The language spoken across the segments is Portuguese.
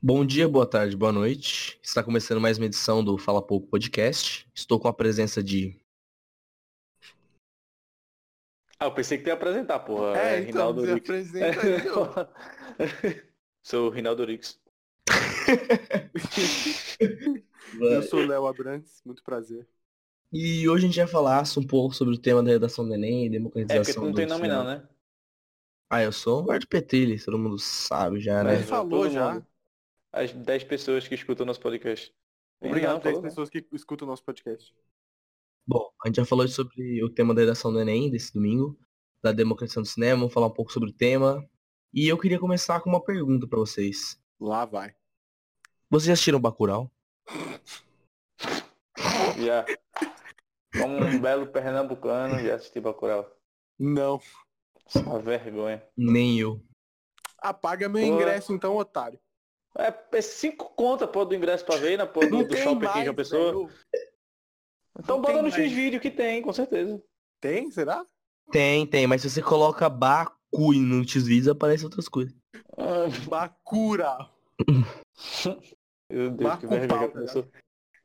Bom dia, boa tarde, boa noite. Está começando mais uma edição do Fala Pouco Podcast. Estou com a presença de. Ah, eu pensei que tu ia apresentar, porra. É, então, Rinaldo você Rix. apresenta aí. Sou o Rinaldo Rix. Eu sou o Léo Abrantes, muito prazer. E hoje a gente vai falar um pouco sobre o tema da redação do Enem, É, porque democratização tu não tem nome não, né? Ah, eu sou o Eduardo Petrilli, todo mundo sabe já, né? Ele Mas falou já. As 10 pessoas que escutam nosso podcast. Obrigado, Não, 10 falou, né? pessoas que escutam o nosso podcast. Bom, a gente já falou sobre o tema da redação do Enem desse domingo, da democratização do cinema, vamos falar um pouco sobre o tema. E eu queria começar com uma pergunta pra vocês. Lá vai. Vocês já assistiram Bacurau? Já. Como um belo pernambucano, já assisti Bacurau. Não. Essa vergonha. Nem eu. Apaga meu Pô. ingresso então, otário. É, é cinco conta, pô, do ingresso pra ver na porra do, do shopping aqui em João Pessoa. velho. Então não bota no mais. X-Vídeo que tem, com certeza. Tem, será? Tem, tem, mas se você coloca Baku no X-Videos, aparece outras coisas. Ah, Bacura. Meu Deus, que vergonha. pau, Já começou,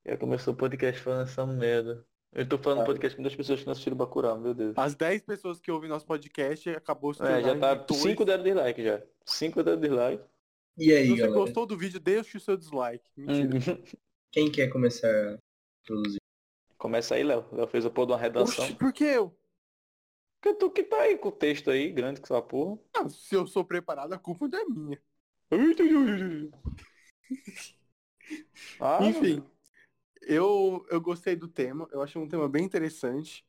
já começou o podcast falando essa merda. Eu tô falando Ah. podcast com duas pessoas que não assistiram Bacurau, meu Deus. As 10 pessoas que ouvem nosso podcast acabou se É, já tá dois. 5 deram dislike já. 5 deram dislike. E aí, Se você galera? gostou do vídeo, deixa o seu dislike. Mentira. Hum. Quem quer começar a produzir? Começa aí, Léo. Léo fez a porra de uma redação. Oxi, por que eu? Porque tu que tá aí com o texto aí, grande que sua porra. Ah, se eu sou preparado, a culpa não é minha. Ah, Enfim, eu, eu gostei do tema, eu achei um tema bem interessante.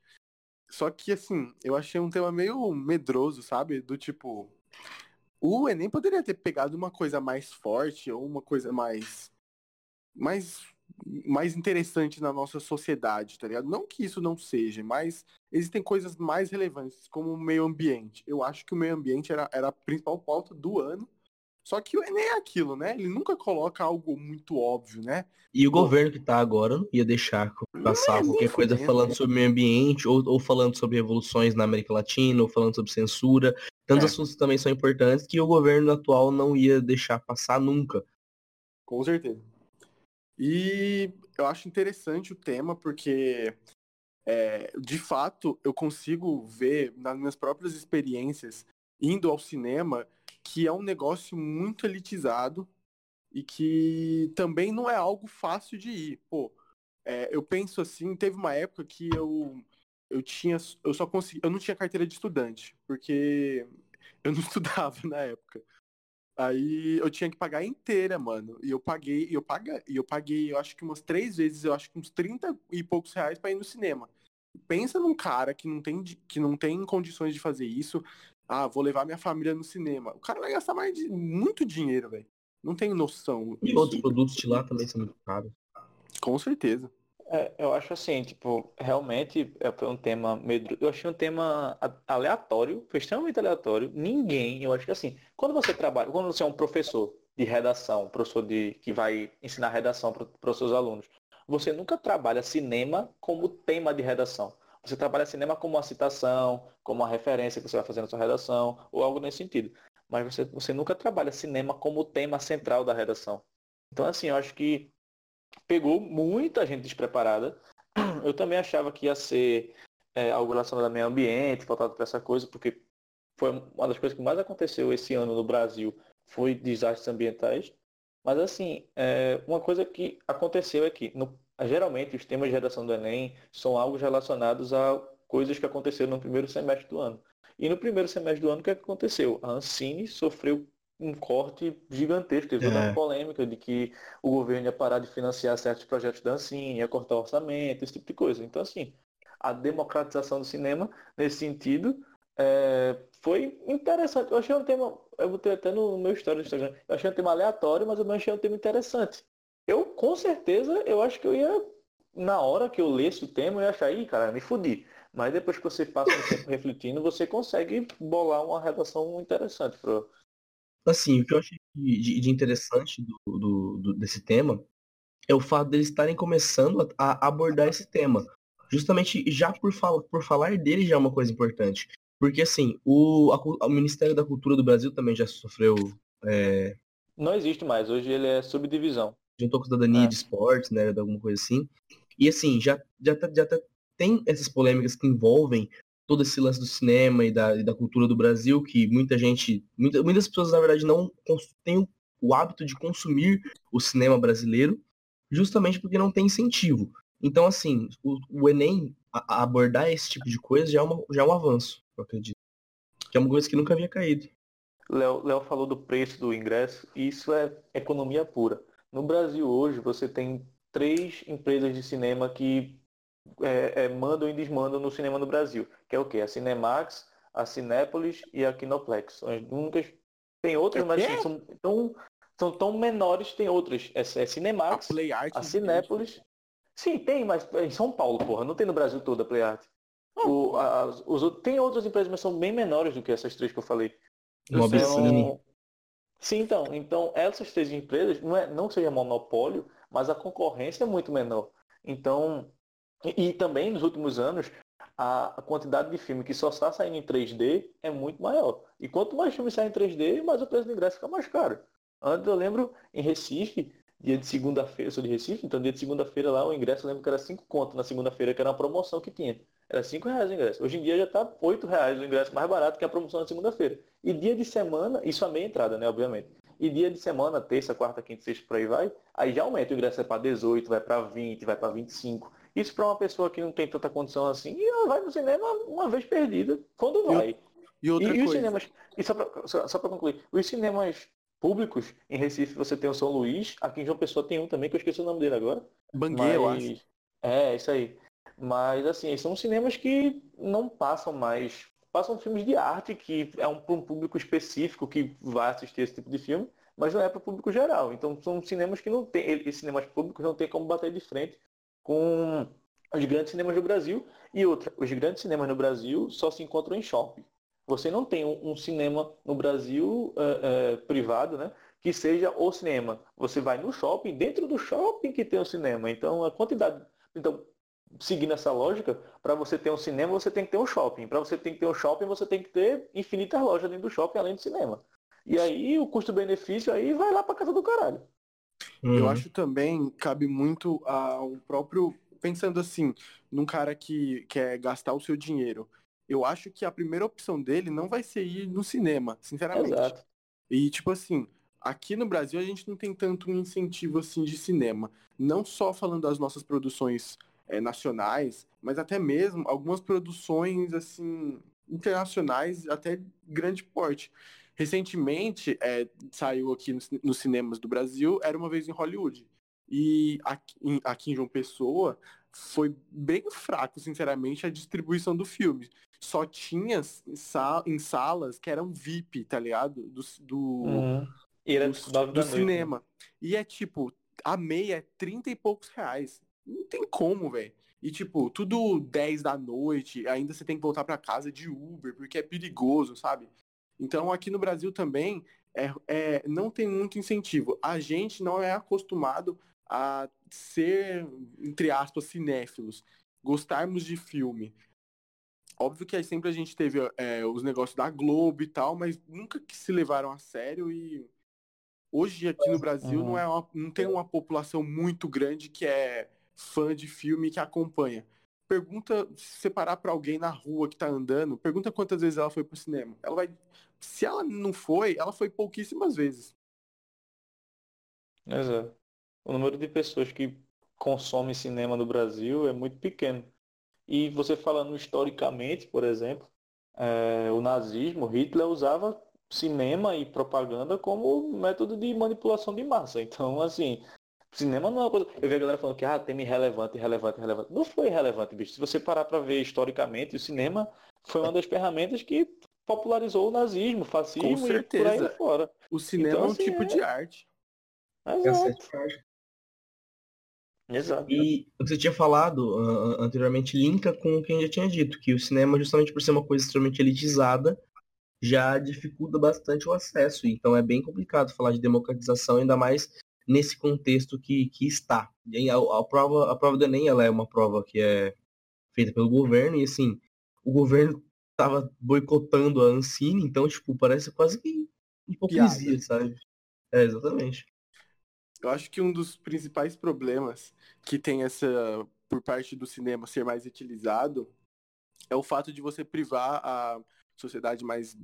Só que, assim, eu achei um tema meio medroso, sabe? Do tipo. O Enem poderia ter pegado uma coisa mais forte ou uma coisa mais. mais. mais interessante na nossa sociedade, tá ligado? Não que isso não seja, mas existem coisas mais relevantes, como o meio ambiente. Eu acho que o meio ambiente era, era a principal pauta do ano. Só que o Enem é aquilo, né? Ele nunca coloca algo muito óbvio, né? E o governo que tá agora não ia deixar passar é nem qualquer coisa fudendo, falando né? sobre meio ambiente, ou, ou falando sobre revoluções na América Latina, ou falando sobre censura. Tantos É. assuntos que também são importantes que o governo atual não ia deixar passar nunca. Com certeza. E eu acho interessante o tema porque, é, de fato, eu consigo ver nas minhas próprias experiências indo ao cinema que é um negócio muito elitizado e que também não é algo fácil de ir. Pô, é, eu penso assim, teve uma época que eu eu tinha eu só consegui, eu não tinha carteira de estudante, porque eu não estudava na época. Aí eu tinha que pagar inteira, mano. E eu paguei, e eu paguei, e eu paguei, eu acho que umas três vezes, eu acho que uns 30 e poucos reais pra ir no cinema. Pensa num cara que não tem, que não tem condições de fazer isso. Ah, vou levar minha família no cinema. O cara vai gastar mais de muito dinheiro, velho. Não tenho noção. E outros produtos de lá também são muito caros. Com certeza. É, eu acho assim, tipo, realmente é, foi um tema meio. Eu achei um tema a- aleatório, foi extremamente aleatório. Ninguém, eu acho que assim, quando você trabalha, quando você é um professor de redação, professor de que vai ensinar redação para os seus alunos, você nunca trabalha cinema como tema de redação. Você trabalha cinema como uma citação, como uma referência que você vai fazer na sua redação, ou algo nesse sentido. Mas você, você nunca trabalha cinema como tema central da redação. Então, assim, eu acho que pegou muita gente despreparada. Eu também achava que ia ser é, algo relacionado ao meio ambiente, voltado para essa coisa, porque foi uma das coisas que mais aconteceu esse ano no Brasil, foi desastres ambientais. Mas assim, é, uma coisa que aconteceu é que, no- geralmente, os temas de redação do Enem são algo relacionados a coisas que aconteceram no primeiro semestre do ano. E no primeiro semestre do ano, o que, é que aconteceu? A Ancine sofreu um corte gigantesco, teve toda É. uma polêmica de que o governo ia parar de financiar certos projetos da Ancine, ia cortar o orçamento, esse tipo de coisa. Então, assim, a democratização do cinema, nesse sentido, é, foi interessante. Eu achei um tema, eu botei até no meu story do Instagram, eu achei um tema aleatório, mas eu achei um tema interessante. Eu, com certeza, eu acho que eu ia, na hora que eu lesse o tema, eu ia achar, ih, cara, me fudi. Mas depois que você passa um tempo refletindo, você consegue bolar uma redação interessante pro, Assim, o que eu achei de, de- interessante do, do- do- desse tema é o fato deles estarem começando a, a abordar esse tema. Justamente já por, fala, por falar dele já é uma coisa importante. Porque assim, o, a o Ministério da Cultura do Brasil também já sofreu é, Não existe mais, hoje ele é subdivisão. Juntou com a cidadania é. de esportes, né, de alguma coisa assim. E assim, já, já, tá, já tá, tem essas polêmicas que envolvem todo esse lance do cinema e da, e da cultura do Brasil, que muita gente, muita, muitas pessoas na verdade não têm o hábito de consumir o cinema brasileiro, justamente porque não tem incentivo. Então, assim, o, o Enem a, a abordar esse tipo de coisa já é, uma, já é um avanço, eu acredito. Que é uma coisa que nunca havia caído. Léo, Léo falou do preço do ingresso, e isso é economia pura. No Brasil hoje, você tem três empresas de cinema que é, é, mandam e desmandam no cinema no Brasil, que é o quê? A Cinemax, a Cinépolis e a Kinoplex. São as únicas. Tem outras, é mas assim, são, tão, são tão menores, tem outras. É, é Cinemax, a, a Cinépolis. Sim, tem, mas em São Paulo, porra. Não tem no Brasil toda a PlayArt. O, a, os, tem outras empresas, mas são bem menores do que essas três que eu falei. Mobicine. Sim, então. Então, essas três empresas, não, é, não seja monopólio, mas a concorrência é muito menor. Então, e, e também nos últimos anos, a, a, quantidade de filme que só está saindo em 3D é muito maior. E quanto mais filme sai em 3D, mais o preço do ingresso fica mais caro. Antes eu lembro em Recife, dia de segunda-feira, sou de Recife, então dia de segunda-feira lá o ingresso eu lembro que era 5 conto na segunda-feira, que era uma promoção que tinha. Era 5 reais o ingresso. Hoje em dia já está 8 reais o ingresso mais barato que a promoção na segunda-feira. E dia de semana, isso a meia entrada, né, obviamente. E dia de semana, terça, quarta, quinta, sexta, por aí vai, aí já aumenta. O ingresso é para 18, vai para 20, vai para 25. Isso para uma pessoa que não tem tanta condição assim, ela vai no cinema uma vez perdida, quando vai. E, outra e, e os cinemas, e só para só, só concluir, os cinemas públicos, em Recife você tem o São Luís, aqui em João Pessoa tem um também, que eu esqueci o nome dele agora. Bangueira, eu acho. É, isso aí. Mas, assim, são cinemas que não passam mais. Passam filmes de arte, que é um, um público específico que vai assistir esse tipo de filme, mas não é para o público geral. Então, são cinemas que não tem. Cinemas públicos não tem como bater de frente com os grandes cinemas do Brasil. E outra, os grandes cinemas no Brasil só se encontram em shopping. Você não tem um, um cinema no Brasil uh, uh, privado, né? Que seja o cinema. Você vai no shopping, dentro do shopping que tem o cinema. Então a quantidade. Então, seguindo essa lógica, para você ter um cinema, você tem que ter um shopping. Para você ter que ter um shopping, você tem que ter infinitas lojas dentro do shopping, além do cinema. E aí o custo-benefício aí vai lá para casa do caralho. Uhum. Eu acho também cabe muito ao próprio pensando assim, num cara que quer gastar o seu dinheiro. Eu acho que a primeira opção dele não vai ser ir no cinema, sinceramente. Exato. E tipo assim, aqui no Brasil a gente não tem tanto um incentivo assim de cinema. Não só falando das nossas produções é, nacionais, mas até mesmo algumas produções assim internacionais até grande porte. Recentemente é, saiu aqui nos, cinemas do Brasil, era uma vez em Hollywood. E aqui em, aqui em João Pessoa foi bem fraco, sinceramente, a distribuição do filme. Só tinha em salas que eram VIP, tá ligado? Do, do, uhum. do, do cinema. Né? E é tipo, a meia é 30 e poucos reais. Não tem como, velho. E, tipo, tudo 10 da noite, ainda você tem que voltar para casa de Uber, porque é perigoso, sabe? Então, aqui no Brasil também, é, é, não tem muito incentivo. A gente não é acostumado a ser, entre aspas, cinéfilos, gostarmos de filme. Óbvio que aí sempre a gente teve é, os negócios da Globo e tal, mas nunca que se levaram a sério e hoje aqui no Brasil uhum. não, é uma, não tem uma população muito grande que é fã de filme que acompanha. Pergunta, se separar para alguém na rua que tá andando, pergunta quantas vezes ela foi pro cinema. Ela vai. Se ela não foi, ela foi pouquíssimas vezes. Exato. O número de pessoas que consomem cinema no Brasil é muito pequeno. E você falando historicamente, por exemplo, é, o nazismo, Hitler usava cinema e propaganda como método de manipulação de massa. Então, assim, Cinema não é uma coisa. Eu vi a galera falando que ah, tema irrelevante, irrelevante, irrelevante. Não foi irrelevante, bicho. Se você parar para ver historicamente, o cinema foi uma das ferramentas que popularizou o nazismo, o fascismo Com certeza. e por aí fora. O cinema então, é um assim, tipo é... de arte. Exato. Exato. E o que você tinha falado uh, anteriormente linka com o que a gente já tinha dito, que o cinema, justamente por ser uma coisa extremamente elitizada, já dificulta bastante o acesso. Então é bem complicado falar de democratização, ainda mais nesse contexto que, que está. E a, a, prova, a prova do Enem ela é uma prova que é feita pelo governo, e assim, o governo estava boicotando a Ancine, então, tipo, parece quase que hipocrisia, Piada. sabe? É, exatamente. Eu acho que um dos principais problemas que tem essa, por parte do cinema, ser mais utilizado é o fato de você privar a sociedade mais,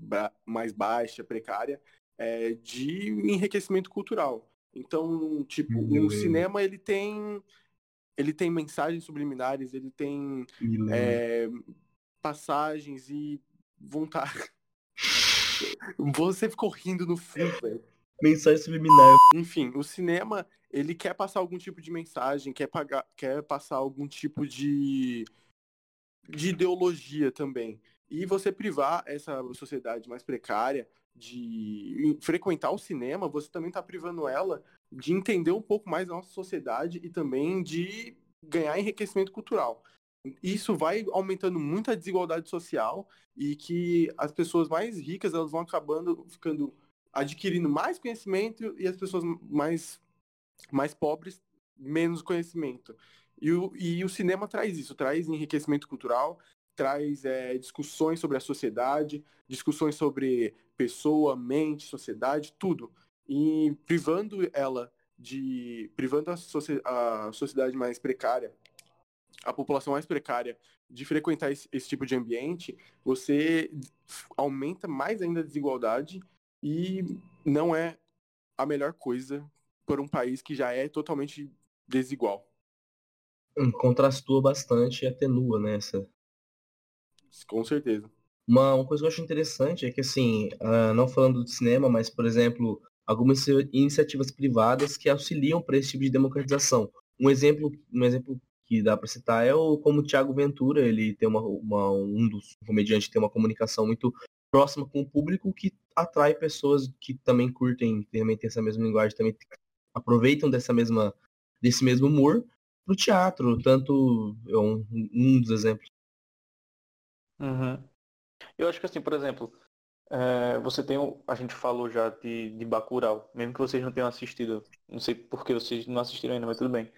mais baixa, precária, é, de enriquecimento cultural. Então, tipo, o cinema ele tem ele tem mensagens subliminares, ele tem é, passagens e vontade. Você ficou rindo no fundo, velho. Mensagem subliminar. Enfim, o cinema, ele quer passar algum tipo de mensagem, quer, pagar, quer passar algum tipo de, de ideologia também. E você privar essa sociedade mais precária de frequentar o cinema, você também está privando ela de entender um pouco mais a nossa sociedade e também de ganhar enriquecimento cultural. Isso vai aumentando muito a desigualdade social e que as pessoas mais ricas elas vão acabando ficando adquirindo mais conhecimento e as pessoas mais mais pobres menos conhecimento. E o, e o cinema traz isso, traz enriquecimento cultural, traz é, discussões sobre a sociedade, discussões sobre pessoa, mente, sociedade, tudo. E privando ela de. privando a, a sociedade mais precária, a população mais precária, de frequentar esse, esse tipo de ambiente, você aumenta mais ainda a desigualdade e não é a melhor coisa para um país que já é totalmente desigual. Contrastua bastante e atenua, né? Essa... Com certeza. Uma, uma coisa que eu acho interessante é que, assim, uh, não falando de cinema, mas, por exemplo, algumas iniciativas privadas que auxiliam para esse tipo de democratização. Um exemplo, um exemplo que dá para citar é o como o Thiago Ventura, ele tem uma, uma um dos comediantes tem uma comunicação muito próxima com o público que atrai pessoas que também curtem, também tem essa mesma linguagem, também aproveitam dessa mesma desse mesmo humor pro teatro, tanto é um, um dos exemplos. Uhum. Eu acho que assim, por exemplo, é, você tem, a gente falou já de, de Bacurau, mesmo que vocês não tenham assistido, não sei porque vocês não assistiram ainda, mas tudo bem.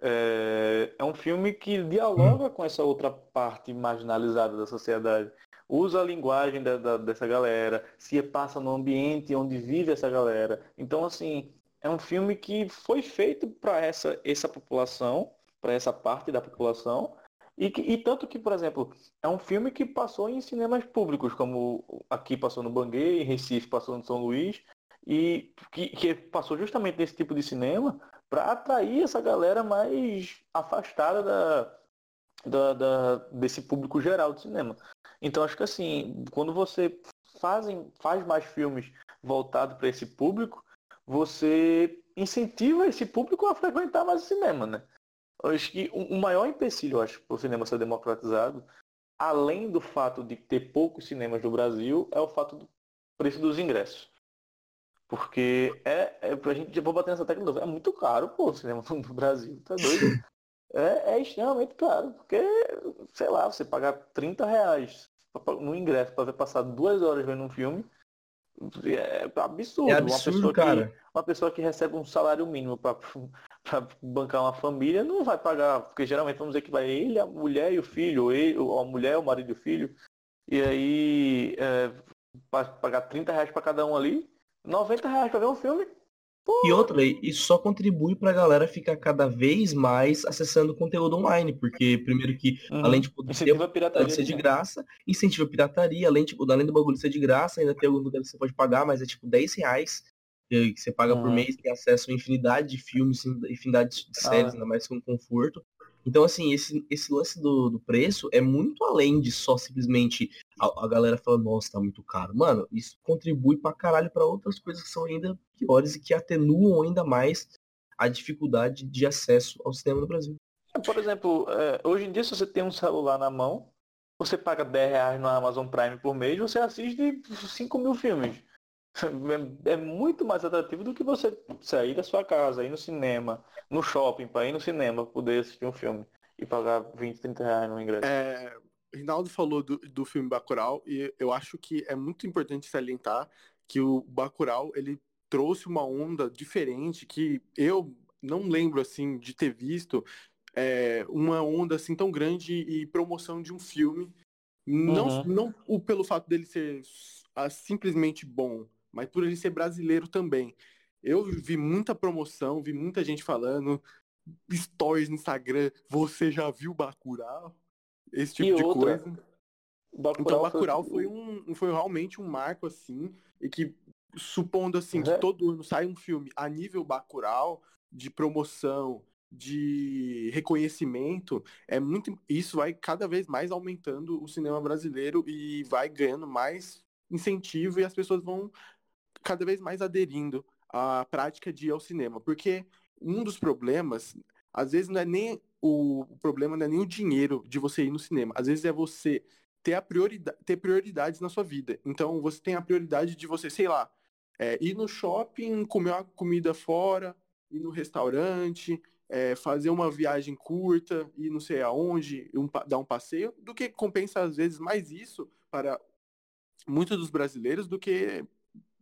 É, é um filme que dialoga com essa outra parte marginalizada da sociedade. Usa a linguagem da, da, dessa galera, se passa no ambiente onde vive essa galera. Então, assim, é um filme que foi feito para essa, essa população, para essa parte da população, e, e, tanto que, por exemplo, é um filme que passou em cinemas públicos, como aqui passou no Banguê, em Recife passou no São Luís, e que, que passou justamente nesse tipo de cinema para atrair essa galera mais afastada da, da, da, desse público geral de cinema. Então acho que assim, quando você fazem, faz mais filmes voltados para esse público, você incentiva esse público a frequentar mais o cinema, né? Acho que o maior empecilho, eu acho, para o cinema ser democratizado, além do fato de ter poucos cinemas no Brasil, é o fato do preço dos ingressos. Porque é, é pra gente, vou bater nessa tecla, é muito caro, pô, o cinema no Brasil, tá doido? É, é extremamente caro, porque, sei lá, você pagar 30 reais no ingresso para ver passar duas horas vendo um filme, é absurdo. É absurdo, uma pessoa cara. Que, uma pessoa que recebe um salário mínimo para bancar uma família não vai pagar, porque geralmente vamos dizer que vai ele, a mulher e o filho, ou ele, a mulher, o marido e o filho, e aí é, pagar 30 reais para cada um ali, 90 reais para ver um filme. E outra, isso só contribui para a galera ficar cada vez mais acessando conteúdo online, porque primeiro que, uhum. além de poder incentiva pirataria, ser de graça, incentiva a pirataria, além, tipo, além do bagulho ser de graça, ainda tem alguns lugares que você pode pagar, mas é tipo 10 reais que você paga uhum. por mês, tem acesso a infinidade de filmes, infinidade de séries, ah. ainda mais com conforto. Então, assim, esse, esse lance do, do preço é muito além de só simplesmente a, a, galera falando, nossa, tá muito caro. Mano, isso contribui pra caralho pra outras coisas que são ainda piores e que atenuam ainda mais a dificuldade de acesso ao cinema no Brasil. É, por exemplo, é, hoje em dia, se você tem um celular na mão, você paga 10 reais no Amazon Prime por mês, você assiste 5 mil filmes. É, é muito mais atrativo do que você sair da sua casa, ir no cinema, no shopping, para ir no cinema, poder assistir um filme e pagar 20, 30 reais no ingresso. É, Rinaldo falou do, do filme Bacurau e eu acho que é muito importante salientar que o Bacurau, ele trouxe uma onda diferente que eu não lembro, assim, de ter visto é, uma onda, assim, tão grande e promoção de um filme. Não, uhum. não o, pelo fato dele ser simplesmente bom, mas por ele ser brasileiro também. Eu vi muita promoção, vi muita gente falando, stories no Instagram, você já viu Bacurau? Esse tipo E de outra, coisa. Bacurau Então, foi- Bacurau foi um, foi realmente um marco, assim, e que, supondo, assim, que É. todo ano sai um filme a nível Bacurau, de promoção, de reconhecimento, é muito, isso vai cada vez mais aumentando o cinema brasileiro e vai ganhando mais incentivo e as pessoas vão cada vez mais aderindo à prática de ir ao cinema, porque um dos problemas, às vezes não é nem o, problema não é nem o dinheiro de você ir no cinema, às vezes é você ter a prioridade, ter prioridades na sua vida. Então você tem a prioridade de você, sei lá, é, ir no shopping, comer uma comida fora, ir no restaurante, é, fazer uma viagem curta, ir não sei aonde, um dar um passeio, do que compensa às vezes mais isso para muitos dos brasileiros do que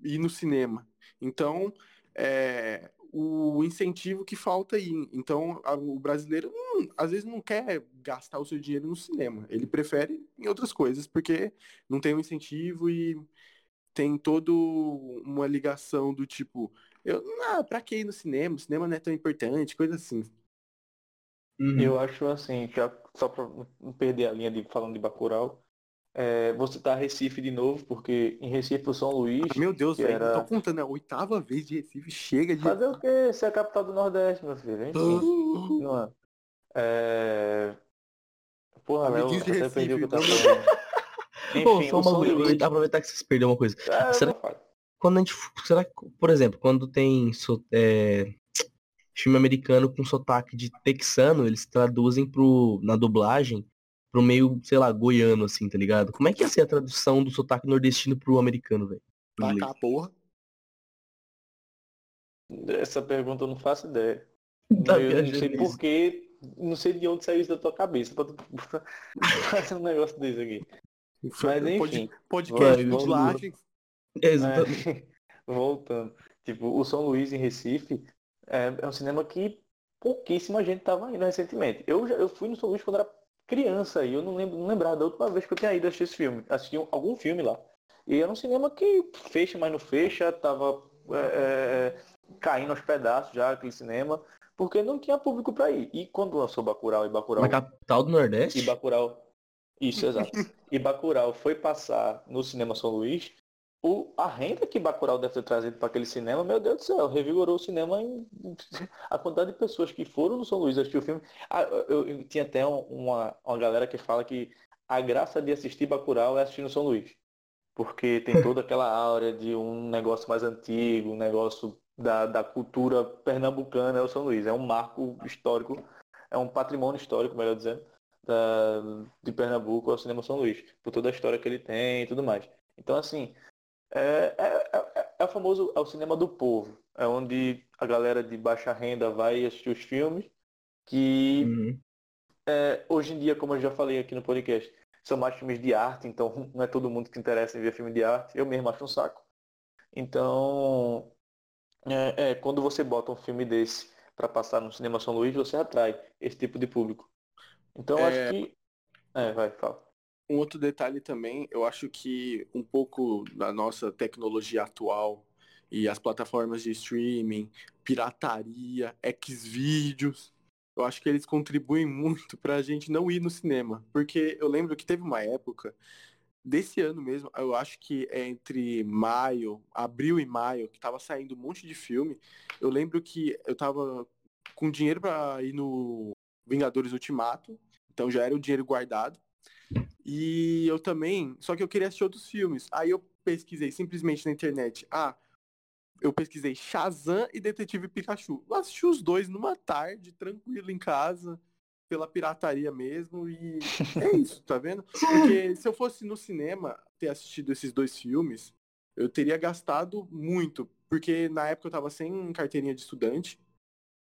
ir no cinema. Então, é, o incentivo que falta aí. Então, a- o brasileiro hum, às vezes não quer gastar o seu dinheiro no cinema. Ele prefere em outras coisas, porque não tem um incentivo e tem toda uma ligação do tipo, eu, ah, pra que ir no cinema? O cinema não é tão importante, coisa assim. Uhum. Eu acho assim, já, só pra não perder a linha de falando de Bacurau, é, vou citar Recife de novo, porque em Recife o São Luís, Meu Deus, velho, era- tô contando, é a oitava vez de Recife, chega de. fazer o quê? Ser a capital do Nordeste, meu filho. Enfim, não é? É... Porra, Léo, até perdi o que eu tava Recife, falando. Pô, Enfim, só o uma Luís... aproveitar, que vocês perderam uma coisa. É, Será-. Quando a gente. Será que, por exemplo, quando tem so- é, filme americano com sotaque de texano, eles traduzem pro, na dublagem pro meio, sei lá, goiano, assim, tá ligado? Como é que ia ser a tradução do sotaque nordestino pro americano, velho? Inglês? a porra. Essa pergunta eu não faço ideia. Tá eu não sei nisso. porquê, não sei de onde saiu isso da tua cabeça pra tu fazer um negócio desse aqui. Mas enfim. Pod- Podcast Vai, de. É, exatamente. É, voltando. Tipo, o São Luís em Recife é, é um cinema que pouquíssima gente tava indo recentemente. Eu, já, eu fui no São Luís quando era criança e eu não lembro, não lembrava da última vez que eu tinha ido assistir esse filme. Assisti um- algum filme lá. E era um cinema que fecha, mas não fecha, tava é, é, caindo aos pedaços já aquele cinema, porque não tinha público para ir. E quando lançou Bacurau e Bacurau Na capital do Nordeste? e Bacurau. Isso, exato. E Bacurau foi passar no cinema São Luís. O, a renda que Bacurau deve ter trazido para aquele cinema, meu Deus do céu, revigorou o cinema em a quantidade de pessoas que foram no São Luís assistir o filme. Ah, eu, eu- tinha até um- uma, uma galera que fala que a graça de assistir Bacurau é assistir no São Luís. Porque tem toda aquela áurea de um negócio mais antigo, um negócio da, da cultura pernambucana, é o São Luís. É um marco histórico, é um patrimônio histórico, melhor dizendo, da, de Pernambuco ao Cinema São Luís, por toda a história que ele tem e tudo mais. Então, assim, é, é, é- é o famoso é o cinema do povo. É onde a galera de baixa renda vai assistir os filmes, que Uhum. é, hoje em dia, como eu já falei aqui no podcast, são mais filmes de arte, então não é todo mundo que interessa em ver filme de arte. Eu mesmo acho um saco. Então, é, é, quando você bota um filme desse para passar no Cinema São Luís, você atrai esse tipo de público. Então, É. acho que... É, vai, fala. Um outro detalhe também, eu acho que um pouco da nossa tecnologia atual e as plataformas de streaming, pirataria, Xvideos, eu acho que eles contribuem muito pra gente não ir no cinema. Porque eu lembro que teve uma época, desse ano mesmo, eu acho que é entre maio, abril e maio, que tava saindo um monte de filme. Eu lembro que eu tava com dinheiro pra ir no Vingadores Ultimato, então já era o dinheiro guardado. E eu também, só que eu queria assistir outros filmes. Aí eu pesquisei simplesmente na internet. Ah, eu pesquisei Shazam e Detetive Pikachu. Eu assisti os dois numa tarde, tranquilo em casa, pela pirataria mesmo. E é isso, tá vendo? Porque se eu fosse no cinema ter assistido esses dois filmes, eu teria gastado muito. Porque na época eu tava sem carteirinha de estudante.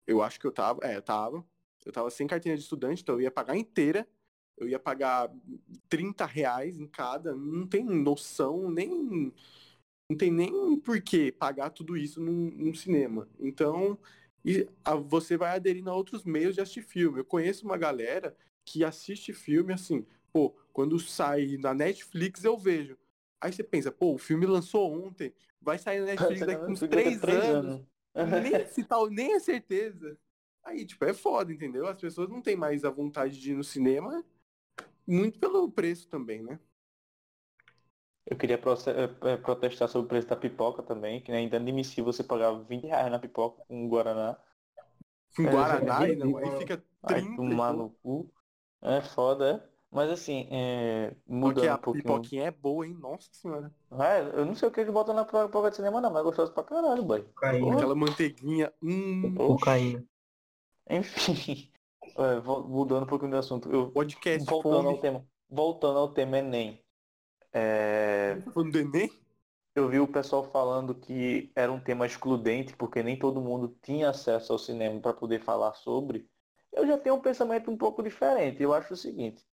Eu acho que eu tava. É, eu tava. Eu tava sem carteirinha de estudante, então eu ia pagar inteira. Eu ia pagar 30 reais em cada. Não tem noção, nem. Não tem nem por que pagar tudo isso num, num cinema. Então, e a- você vai aderindo a outros meios de assistir filme. Eu conheço uma galera que assiste filme assim, pô, quando sai na Netflix eu vejo. Aí você pensa, pô, o filme lançou ontem, vai sair na Netflix daqui uns a três anos. nem se tal, nem é certeza. Aí, tipo, é foda, entendeu? As pessoas não têm mais a vontade de ir no cinema, muito pelo preço também, né? Eu queria eh, protestar sobre o preço da pipoca também, que ainda é inadmissível você pagar 20 reais na pipoca com Guaraná. Com Guaraná, é, não, aí fica 30. Aí tomar no cu. É foda, é. Mas assim, é, mudando Porque a um pouquinho. pipoquinha é boa, hein? Nossa senhora. É, eu não sei o que eles botam na pipoca de cinema não, mas é gostoso pra caralho, boy. Cocaína. Aquela manteiguinha. Hum, Cocaína. Enfim, é, mudando um pouquinho do assunto. Eu, podcast voltando ao fome. tema. Voltando ao tema Enem. É, falando do Enem? eu vi o pessoal falando que era um tema excludente, porque nem todo mundo tinha acesso ao cinema para poder falar sobre. Eu já tenho um pensamento um pouco diferente. Eu acho o seguinte.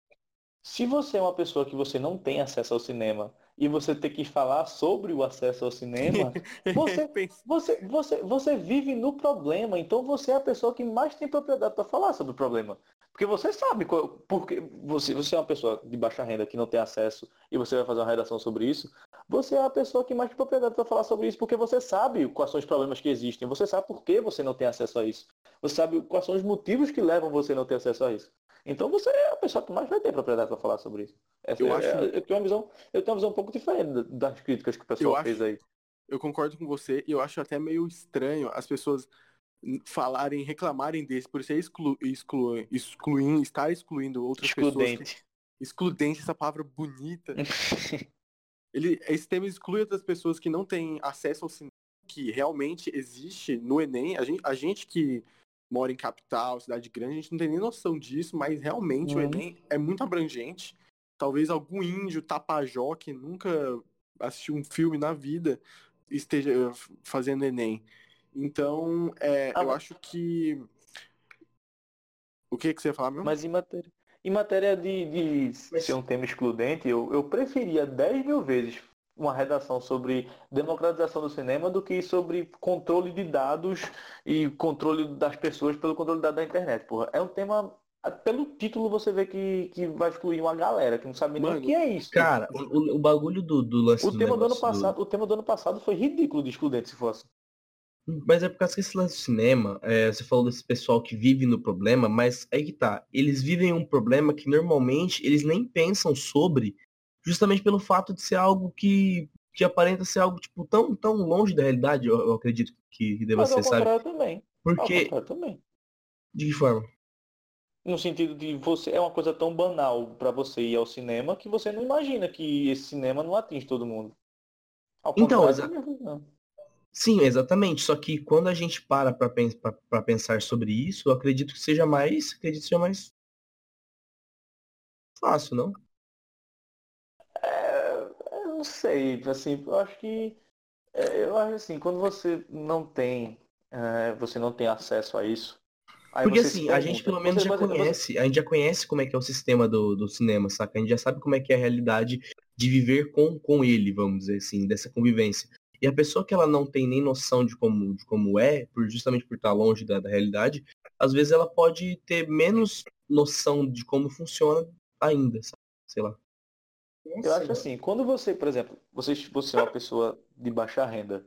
Se você é uma pessoa que você não tem acesso ao cinema e você tem que falar sobre o acesso ao cinema, Você- Você, você, você vive no problema, então você é a pessoa que mais tem propriedade para falar sobre o problema. Porque você sabe, qual- porque você, você é uma pessoa de baixa renda que não tem acesso e você vai fazer uma redação sobre isso, você é a pessoa que mais tem propriedade para falar sobre isso, porque você sabe quais são os problemas que existem, você sabe por que você não tem acesso a isso, você sabe quais são os motivos que levam você a não ter acesso a isso. Então você é a pessoa que mais vai ter propriedade para falar sobre isso. Essa Eu é- acho- eu tenho uma visão, eu tenho uma visão um pouco diferente da- das críticas que o pessoal Eu fez acho- aí. Eu concordo com você e eu acho até meio estranho as pessoas falarem, reclamarem desse, por ser exclu, exclu, excluindo, estar excluindo outras pessoas. que- Excludente. excludente, essa palavra bonita. Ele, esse tema exclui outras pessoas que não têm acesso ao cinema, que realmente existe no Enem. A gente, a gente que mora em capital, cidade grande, a gente não tem nem noção disso, mas realmente o Uhum. Enem é muito abrangente. Talvez algum índio tapajó que nunca assistiu um filme na vida esteja eh, fazendo Enem. Então, é, Ah, eu mas- acho que. O que, que você ia falar mesmo? Mas em matéria, em matéria de, de Mas- ser um tema excludente, eu, eu preferia 10 mil vezes uma redação sobre democratização do cinema do que sobre controle de dados e controle das pessoas pelo controle dados da internet. Porra. É um tema. Pelo título você vê que, que vai excluir uma galera que não sabe nem Mano, o que é isso. Cara, o, o- bagulho do, do lance o do tema do ano passado, o tema do ano passado foi ridículo de excludente se fosse. Mas é por causa que esse lance do cinema, é, você falou desse pessoal que vive no problema, mas aí que tá, eles vivem um problema que normalmente eles nem pensam sobre, justamente pelo fato de ser algo que, que aparenta ser algo, tipo, tão, tão longe da realidade, eu, eu acredito que, que deva Mas ser, sabe? também. Porque, também. de que forma? No sentido de você é uma coisa tão banal pra você ir ao cinema que você não imagina que esse cinema não atinge todo mundo. Ao Então, contrário, exa- também, não. Sim, exatamente. Só que quando a gente para pra pensar sobre isso, eu acredito que seja mais, acredito que seja mais fácil, não? É, eu não sei, assim, eu acho que é, eu acho assim, quando você não tem é, você não tem acesso a isso, Porque assim, a gente pergunta, pelo menos você- já você- você- conhece, a gente já conhece como é que é o sistema do, do cinema, saca? A gente já sabe como é que é a realidade de viver com, com ele, vamos dizer assim, dessa convivência. E a pessoa que ela não tem nem noção de como, de como é, por, justamente por estar longe da, da realidade, às vezes ela pode ter menos noção de como funciona ainda, sabe? sei lá. Eu acho assim, quando você, por exemplo, você, você é uma pessoa de baixa renda,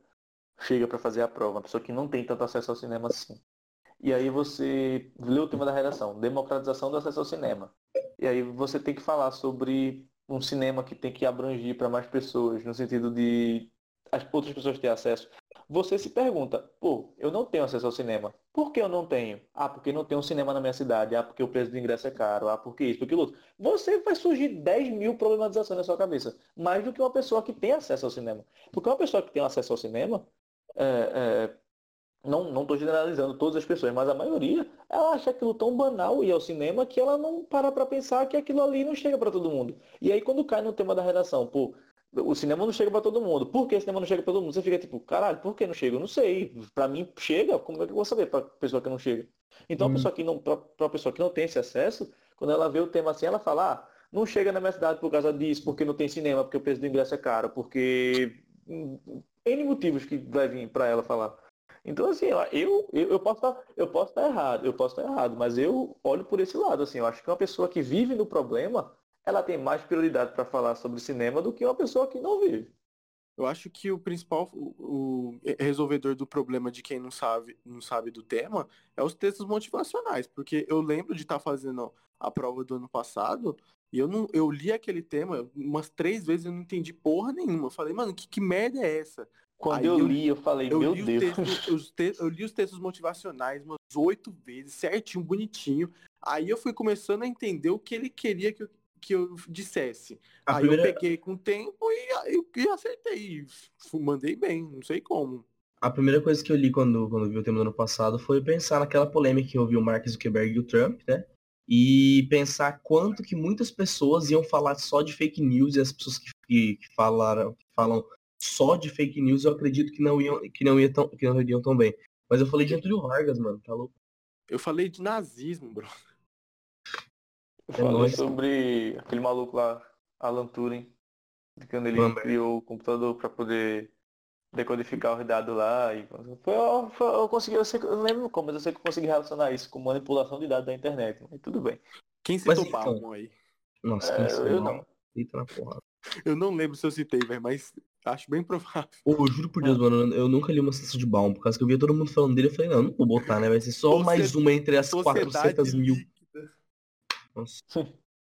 chega para fazer a prova, uma pessoa que não tem tanto acesso ao cinema assim. E aí você lê o tema da redação, democratização do acesso ao cinema. E aí você tem que falar sobre um cinema que tem que abranger para mais pessoas, no sentido de as outras pessoas terem acesso. Você se pergunta, pô, eu não tenho acesso ao cinema. Por que eu não tenho? Ah, porque não tem um cinema na minha cidade. Ah, porque o preço do ingresso é caro. Ah, porque isso, porque outro. Você vai surgir 10 mil problematizações na sua cabeça. Mais do que uma pessoa que tem acesso ao cinema. Porque uma pessoa que tem acesso ao cinema, é, é, não estou generalizando todas as pessoas, mas a maioria, ela acha aquilo tão banal ir ao cinema que ela não para para pensar que aquilo ali não chega para todo mundo. E aí quando cai no tema da redação, pô, o cinema não chega para todo mundo. Por que o cinema não chega para todo mundo? Você fica tipo, caralho, por que não chega? Eu não sei. Para mim chega, como é que eu vou saber para pessoa que não chega? Então, a Hum. pessoa que não, para a pessoa que não tem esse acesso, quando ela vê o tema assim, ela fala, ah, não chega na minha cidade por causa disso, porque não tem cinema, porque o preço do ingresso é caro, porque N motivos que vai vir para ela falar. Então, assim, eu, eu, eu posso posso estar errado, eu posso estar errado, mas eu olho por esse lado, assim, eu acho que uma pessoa que vive no problema, ela tem mais prioridade para falar sobre cinema do que uma pessoa que não vive. Eu acho que o principal, o, o resolvedor do problema de quem não sabe, não sabe do tema é os textos motivacionais, porque eu lembro de estar tá fazendo a prova do ano passado e eu não, eu li aquele tema umas três vezes e eu não entendi porra nenhuma. Eu falei, mano, que, que merda é essa? Quando Aí eu, li, eu falei, eu meu Deus. Textos, te, eu li os textos motivacionais umas oito vezes, certinho, bonitinho. Aí eu fui começando a entender o que ele queria que eu, que eu dissesse. A Aí primeira... eu peguei com o tempo e, e, e acertei. Mandei bem, não sei como. A primeira coisa que eu li quando, quando vi o tema do ano passado foi pensar naquela polêmica que houve o Mark Zuckerberg e o Trump, né? E pensar quanto que muitas pessoas iam falar só de fake news e as pessoas que, que, que falaram, que falam só de fake news, eu acredito que não iam, que não, ia tão, que não iriam tão bem. Mas eu falei de Antônio Vargas, mano, tá louco? Eu falei de nazismo, bro. Eu é falei nóis. sobre aquele maluco lá, Alan Turing, quando ele criou o computador para poder decodificar os dados lá. E foi, foi, eu consegui, eu, sei, eu não lembro como, mas eu sei que eu consegui relacionar isso com manipulação de dados da internet. Mas tudo bem. Quem citou então, Balmon aí? Nossa, quem é, eu não. Eita na porrada. Eu não lembro se eu citei, velho, mas acho bem provável. Pô, eu juro por Deus, mano, eu nunca li uma citação de Baum, por causa que eu via todo mundo falando dele, eu falei, não, não vou botar, né? Vai ser só mais uma entre as 400 mil. Nossa.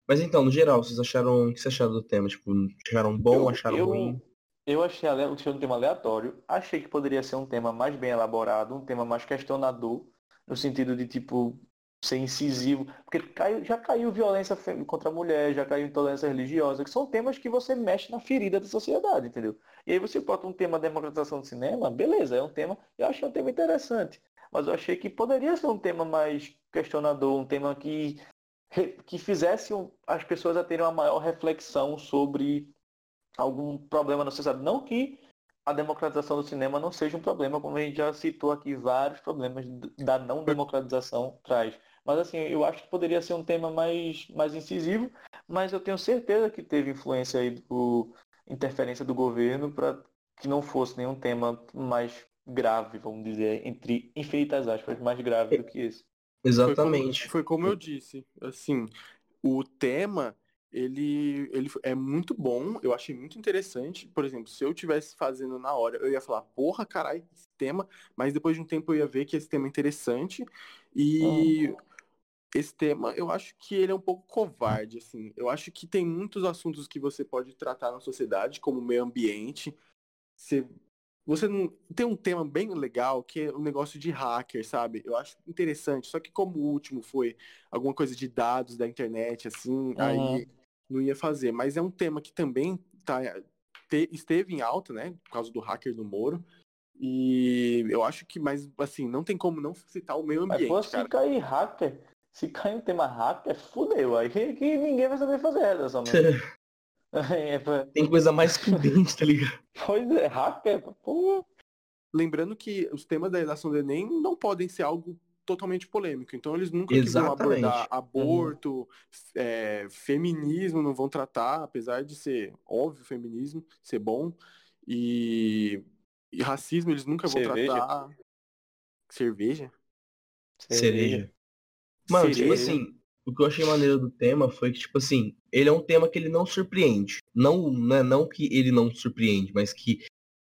Mas então, no geral, vocês acharam. O que vocês acharam do tema? Tipo, acharam bom, eu, acharam eu, ruim? Eu achei, achei um tema aleatório. Achei que poderia ser um tema mais bem elaborado, um tema mais questionador, no sentido de, tipo, ser incisivo. Porque caiu, já caiu violência contra a mulher, já caiu intolerância religiosa, que são temas que você mexe na ferida da sociedade, entendeu? E aí você bota um tema democratização do cinema, beleza, é um tema, eu achei um tema interessante. Mas eu achei que poderia ser um tema mais questionador, um tema que que fizessem as pessoas a terem uma maior reflexão sobre algum problema na sociedade. Não que a democratização do cinema não seja um problema, como a gente já citou aqui, vários problemas da não democratização traz. Mas assim, eu acho que poderia ser um tema mais, mais incisivo, mas eu tenho certeza que teve influência aí do interferência do governo para que não fosse nenhum tema mais grave, vamos dizer, entre infinitas aspas, mais grave do que esse. Exatamente. Foi como, foi como eu disse, assim, o tema ele, ele é muito bom, eu achei muito interessante. Por exemplo, se eu tivesse fazendo na hora, eu ia falar, porra, caralho, esse tema, mas depois de um tempo eu ia ver que esse tema é interessante. E esse tema, eu acho que ele é um pouco covarde, assim. Eu acho que tem muitos assuntos que você pode tratar na sociedade, como o meio ambiente. Você você não tem um tema bem legal que é o um negócio de hacker, sabe? Eu acho interessante. Só que como o último foi alguma coisa de dados da internet, assim, uhum. aí não ia fazer. Mas é um tema que também tá, te, esteve em alta, né? Por causa do hacker do Moro. E eu acho que, mas assim, não tem como não citar o meio ambiente. Mas, pô, se cair hacker, se cair um tema hacker, fudeu. Aí que, que ninguém vai saber fazer essa É, Tem coisa mais prudente, tá ligado? Pois é, hacker, pô. Lembrando que os temas da redação do Enem não podem ser algo totalmente polêmico. Então eles nunca vão abordar aborto, uhum. é, feminismo, não vão tratar, apesar de ser óbvio feminismo, ser bom. E, e racismo eles nunca vão Cerveja. tratar. Cerveja? Cereja. Mano, tipo Cereja. tipo assim, o que eu achei maneiro do tema foi que, tipo assim, ele é um tema que ele não surpreende. Não, né, não que ele não surpreende, mas que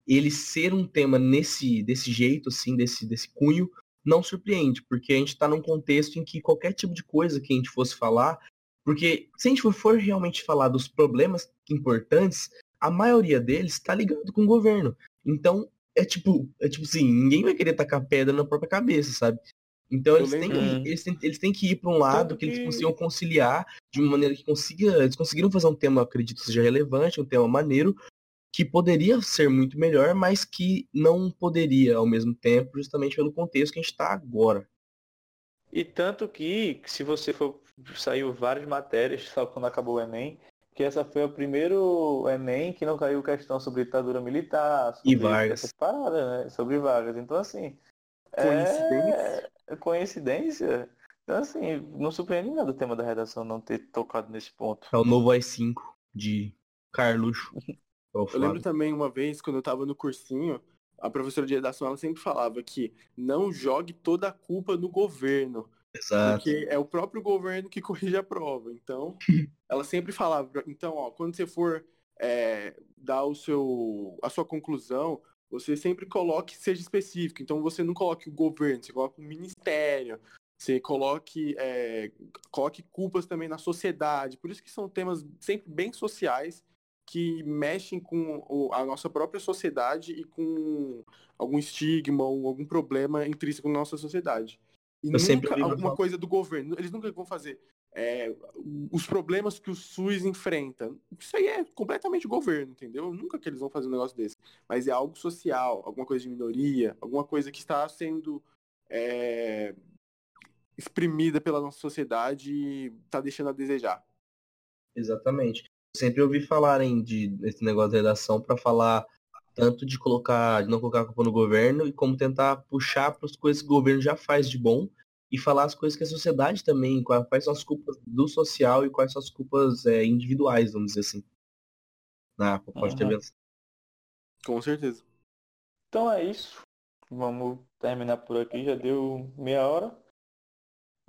ele ser um tema nesse desse jeito, assim, desse, desse cunho, não surpreende, porque a gente está num contexto em que qualquer tipo de coisa que a gente fosse falar, porque se a gente for realmente falar dos problemas importantes, a maioria deles está ligado com o governo. Então, é tipo, é tipo assim, ninguém vai querer tacar pedra na própria cabeça, sabe? Então eles têm, que, eles, têm, eles têm que ir para um lado que, que eles consigam conciliar de uma maneira que consiga. Eles conseguiram fazer um tema, acredito, seja relevante, um tema maneiro, que poderia ser muito melhor, mas que não poderia ao mesmo tempo, justamente pelo contexto que a gente está agora. E tanto que, se você for. Saiu várias matérias, só quando acabou o Enem, que essa foi o primeiro Enem que não caiu questão sobre ditadura militar, sobre e Vargas. Parada, né? Sobre Vargas. Então assim. Coincidência? É... Coincidência? Então, assim, não surpreende nada o tema da redação não ter tocado nesse ponto. É o novo AI-5 de Carluxo. eu lembro também uma vez, quando eu tava no cursinho, a professora de redação ela sempre falava que não jogue toda a culpa no governo. Exato. Porque é o próprio governo que corrige a prova. Então, ela sempre falava, então, ó, quando você for é, dar o seu, a sua conclusão, você sempre coloque, seja específico. Então você não coloque o governo, você coloca o ministério, você coloque, é, coloque culpas também na sociedade. Por isso que são temas sempre bem sociais que mexem com a nossa própria sociedade e com algum estigma ou algum problema intrínseco na nossa sociedade. E Eu nunca alguma coisa do governo. Eles nunca vão fazer é, os problemas que o SUS enfrenta. Isso aí é completamente governo, entendeu? Nunca que eles vão fazer um negócio desse. Mas é algo social, alguma coisa de minoria, alguma coisa que está sendo é, exprimida pela nossa sociedade e está deixando a desejar. Exatamente. Sempre ouvi falarem de desse negócio de redação para falar tanto de colocar, de não colocar a culpa no governo e como tentar puxar para as coisas que o governo já faz de bom e falar as coisas que a sociedade também, quais são as culpas do social e quais são as culpas é, individuais, vamos dizer assim. Na proposta uhum. de Com certeza. Então é isso. Vamos terminar por aqui, já deu meia hora.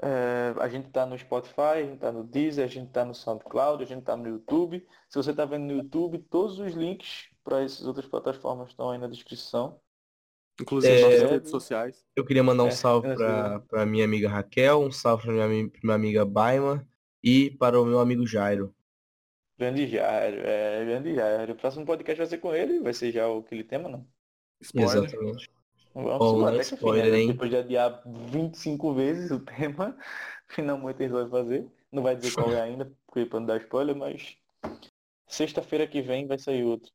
É, a gente tá no Spotify, a gente tá no Deezer, a gente tá no SoundCloud, a gente tá no YouTube. Se você tá vendo no YouTube, todos os links para essas outras plataformas estão aí na descrição. Inclusive é, nossas redes sociais. Eu queria mandar um é, salve para pra minha amiga Raquel, um salve para minha, minha amiga Baima e para o meu amigo Jairo. Grande Jairo, é, grande Jairo. O próximo podcast vai ser com ele, vai ser já aquele tema, não? Spoiler. Exatamente. Vamos oh, até spoiler, fim, né? Depois de adiar 25 vezes o tema, finalmente eles vão fazer. Não vai dizer qual é ainda, porque para não dar spoiler, mas sexta-feira que vem vai sair outro.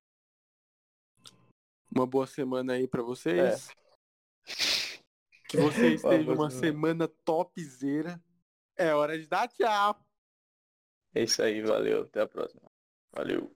Uma boa semana aí para vocês. É. Que vocês tenham uma semana topzera. É hora de dar tchau. É isso aí, valeu. Até a próxima. Valeu.